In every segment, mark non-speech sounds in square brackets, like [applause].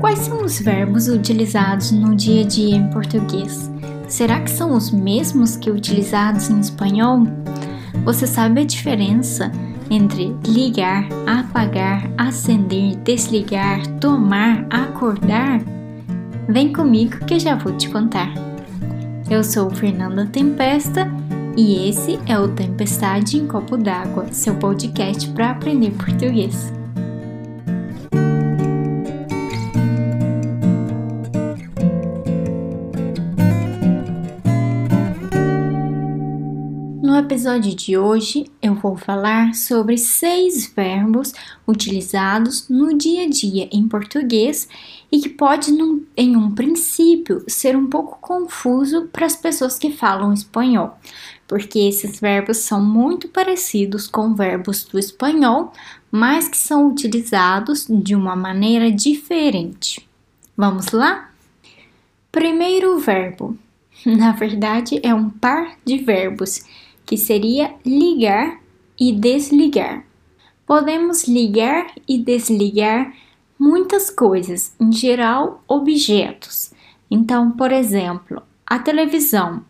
Quais são os verbos utilizados no dia a dia em português? Será que são os mesmos que utilizados em espanhol? Você sabe a diferença entre ligar, apagar, acender, desligar, tomar, acordar? Vem comigo que já vou te contar. Eu sou Fernanda Tempesta e esse é o Tempestade em Copo d'Água, seu podcast para aprender português. Episódio de hoje, eu vou falar sobre seis verbos utilizados no dia a dia em português e que pode, em um princípio, ser um pouco confuso para as pessoas que falam espanhol, porque esses verbos são muito parecidos com verbos do espanhol, mas que são utilizados de uma maneira diferente. Vamos lá? Primeiro verbo. [laughs] Na verdade, é um par de verbos que seria ligar e desligar. Podemos ligar e desligar muitas coisas, em geral, objetos. Então, por exemplo, a televisão.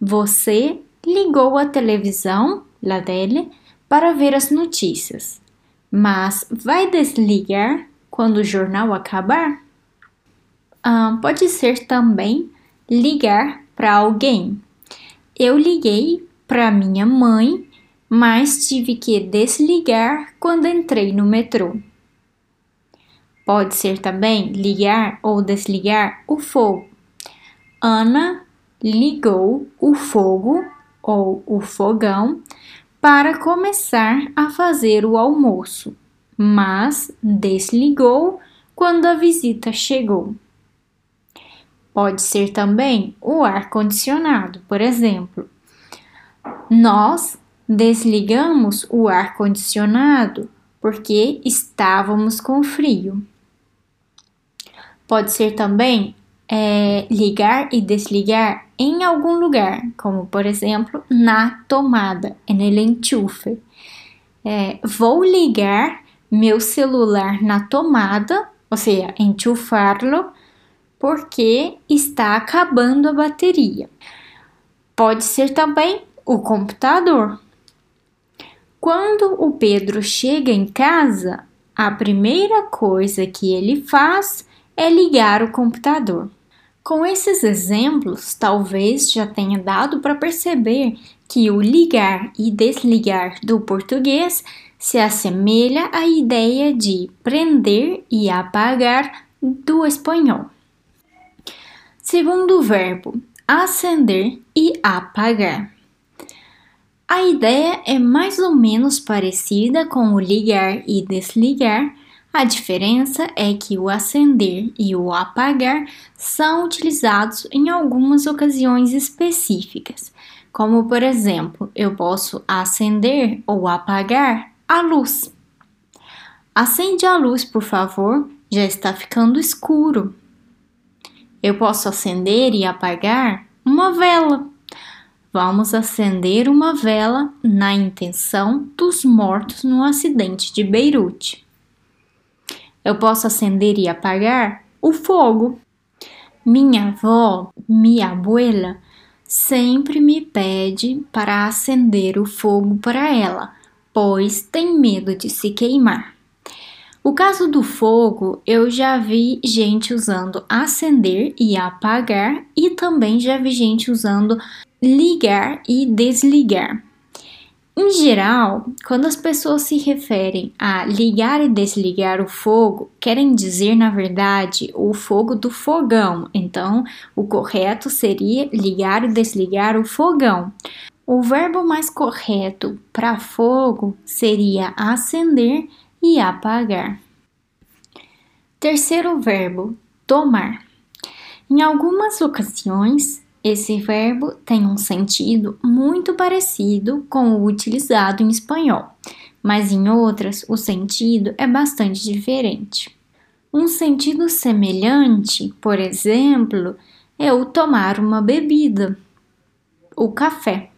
Você ligou a televisão, la dele, para ver as notícias, mas vai desligar quando o jornal acabar? Ah, pode ser também ligar para alguém. Eu liguei para minha mãe, mas tive que desligar quando entrei no metrô. Pode ser também ligar ou desligar o fogo. Ana ligou o fogo ou o fogão para começar a fazer o almoço, mas desligou quando a visita chegou. Pode ser também o ar-condicionado, por exemplo. Nós desligamos o ar-condicionado porque estávamos com frio. Pode ser também é, ligar e desligar em algum lugar, como por exemplo na tomada, en el enchufe. É, vou ligar meu celular na tomada, ou seja, enchufarlo, porque está acabando a bateria. Pode ser também o computador. Quando o Pedro chega em casa, a primeira coisa que ele faz é ligar o computador. Com esses exemplos, talvez já tenha dado para perceber que o ligar e desligar do português se assemelha à ideia de prender e apagar do espanhol. Segundo verbo, acender e apagar. A ideia é mais ou menos parecida com o ligar e desligar. A diferença é que o acender e o apagar são utilizados em algumas ocasiões específicas, como por exemplo, eu posso acender ou apagar a luz. Acende a luz, por favor, já está ficando escuro. Eu posso acender e apagar uma vela. Vamos acender uma vela na intenção dos mortos no acidente de Beirute. Eu posso acender e apagar o fogo. Minha avó, minha abuela, sempre me pede para acender o fogo para ela, pois tem medo de se queimar. O caso do fogo, eu já vi gente usando acender e apagar, e também já vi gente usando ligar e desligar. Em geral, quando as pessoas se referem a ligar e desligar o fogo, querem dizer, na verdade, o fogo do fogão. Então, o correto seria ligar e desligar o fogão. O verbo mais correto para fogo seria acender e apagar. Terceiro verbo, tomar. Em algumas ocasiões, esse verbo tem um sentido muito parecido com o utilizado em espanhol, mas em outras o sentido é bastante diferente. Um sentido semelhante, por exemplo, é o tomar uma bebida, o café.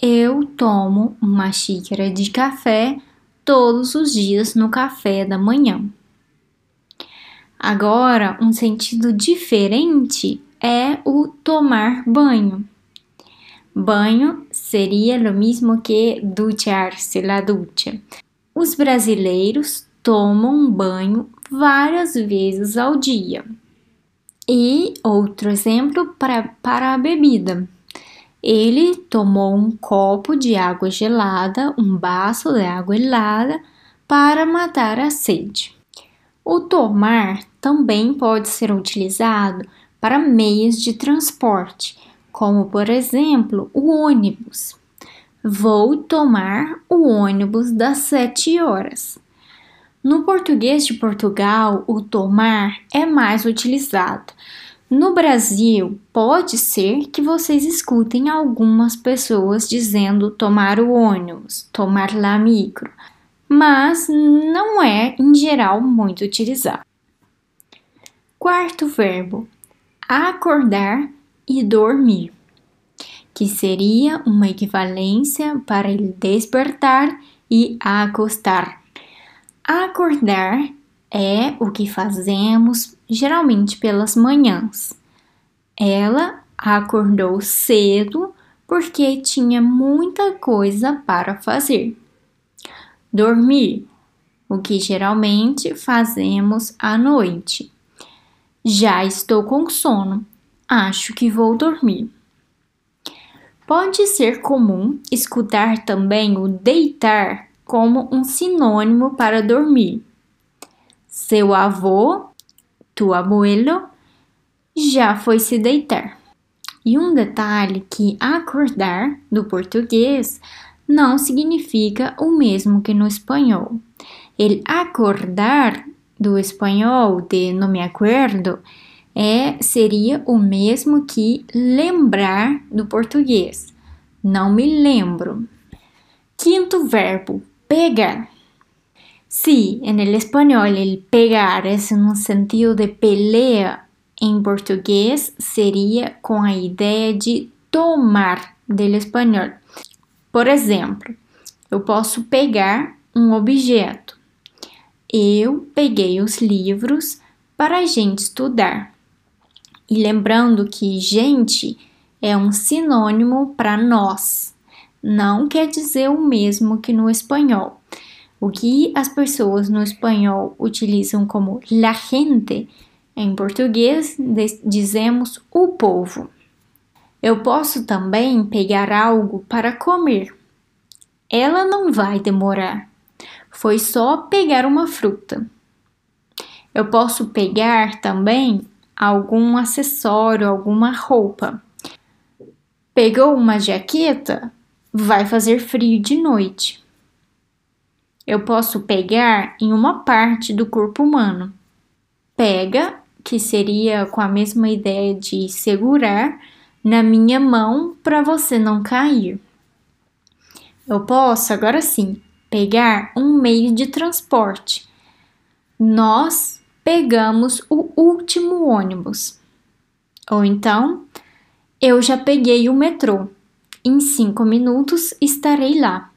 Eu tomo uma xícara de café todos os dias no café da manhã. Agora, um sentido diferente é o tomar banho. Banho seria o mesmo que duchar-se, la ducha. Os brasileiros tomam banho várias vezes ao dia. E outro exemplo para, para a bebida. Ele tomou um copo de água gelada, um baço de água gelada, para matar a sede. O tomar também pode ser utilizado para meios de transporte, como por exemplo o ônibus. Vou tomar o ônibus das sete horas. No português de Portugal, o tomar é mais utilizado. No Brasil, pode ser que vocês escutem algumas pessoas dizendo tomar o ônibus, tomar la micro, mas não é, em geral, muito utilizado. Quarto verbo: acordar e dormir, que seria uma equivalência para despertar e acostar. Acordar é o que fazemos geralmente pelas manhãs. Ela acordou cedo porque tinha muita coisa para fazer. Dormir, o que geralmente fazemos à noite. Já estou com sono, acho que vou dormir. Pode ser comum escutar também o deitar como um sinônimo para dormir. Seu avô, tu abuelo, já foi se deitar. E um detalhe que acordar do português não significa o mesmo que no espanhol. El acordar do espanhol de não me acuerdo é seria o mesmo que lembrar do português. Não me lembro. Quinto verbo, pegar. Sí, en el español el pegar es en un sentido de pelea. Em português seria com a ideia de tomar del espanhol. Por exemplo, eu posso pegar um objeto. Eu peguei os livros para a gente estudar. E lembrando que gente é um sinônimo para nós, não quer dizer o mesmo que no espanhol. O que as pessoas no espanhol utilizam como la gente, em português dizemos o povo. Eu posso também pegar algo para comer. Ela não vai demorar. Foi só pegar uma fruta. Eu posso pegar também algum acessório, alguma roupa. Pegou uma jaqueta? Vai fazer frio de noite. Eu posso pegar em uma parte do corpo humano. Pega, que seria com a mesma ideia de segurar, na minha mão para você não cair. Eu posso, agora sim, pegar um meio de transporte. Nós pegamos o último ônibus. Ou então, eu já peguei o metrô. Em cinco minutos estarei lá.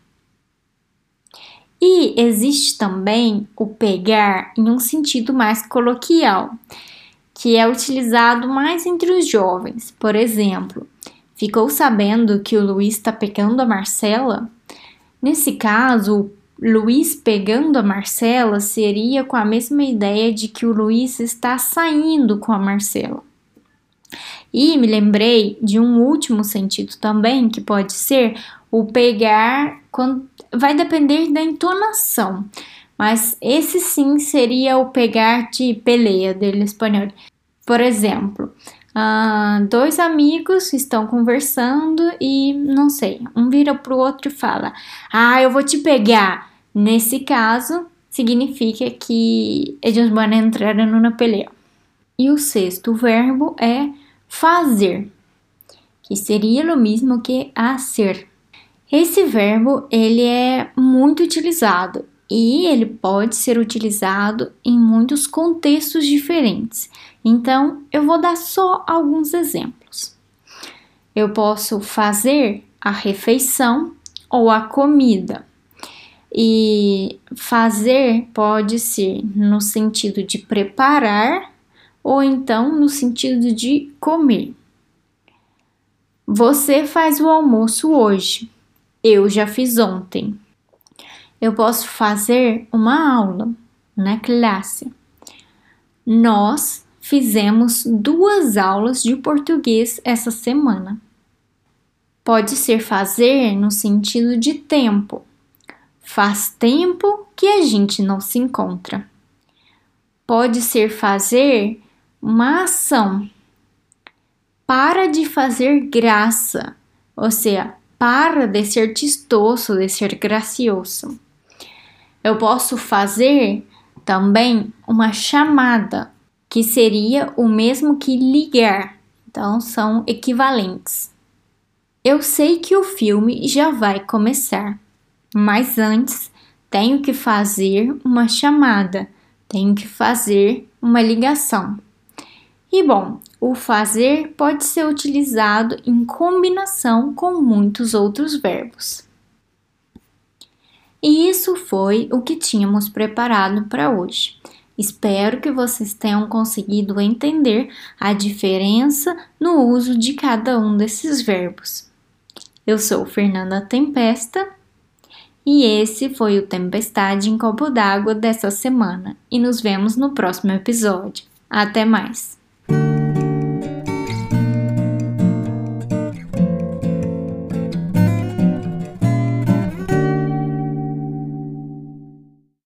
E existe também o pegar em um sentido mais coloquial, que é utilizado mais entre os jovens. Por exemplo, ficou sabendo que o Luiz está pegando a Marcela? Nesse caso, Luiz pegando a Marcela seria com a mesma ideia de que o Luiz está saindo com a Marcela. E me lembrei de um último sentido também, que pode ser o pegar quando vai depender da entonação. Mas esse sim seria o pegar de peleia dele espanhol. Por exemplo, uh, dois amigos estão conversando e não sei, um vira pro outro e fala: Ah, eu vou te pegar. Nesse caso, significa que eles vão entrar numa peleia. E o sexto verbo é fazer, que seria o mesmo que hacer. Esse verbo ele é muito utilizado e ele pode ser utilizado em muitos contextos diferentes. Então, eu vou dar só alguns exemplos. Eu posso fazer a refeição ou a comida. E fazer pode ser no sentido de preparar ou então no sentido de comer. Você faz o almoço hoje. Eu já fiz ontem. Eu posso fazer uma aula na classe. Nós fizemos duas aulas de português essa semana. Pode ser fazer no sentido de tempo. Faz tempo que a gente não se encontra. Pode ser fazer uma ação. Para de fazer graça, ou seja, para de ser chistoso, de ser gracioso. Eu posso fazer também uma chamada que seria o mesmo que ligar, então são equivalentes. Eu sei que o filme já vai começar, mas antes tenho que fazer uma chamada, tenho que fazer uma ligação. E bom, o fazer pode ser utilizado em combinação com muitos outros verbos. E isso foi o que tínhamos preparado para hoje. Espero que vocês tenham conseguido entender a diferença no uso de cada um desses verbos. Eu sou Fernanda Tempesta e esse foi o Tempestade em Copo d'Água dessa semana e nos vemos no próximo episódio. Até mais!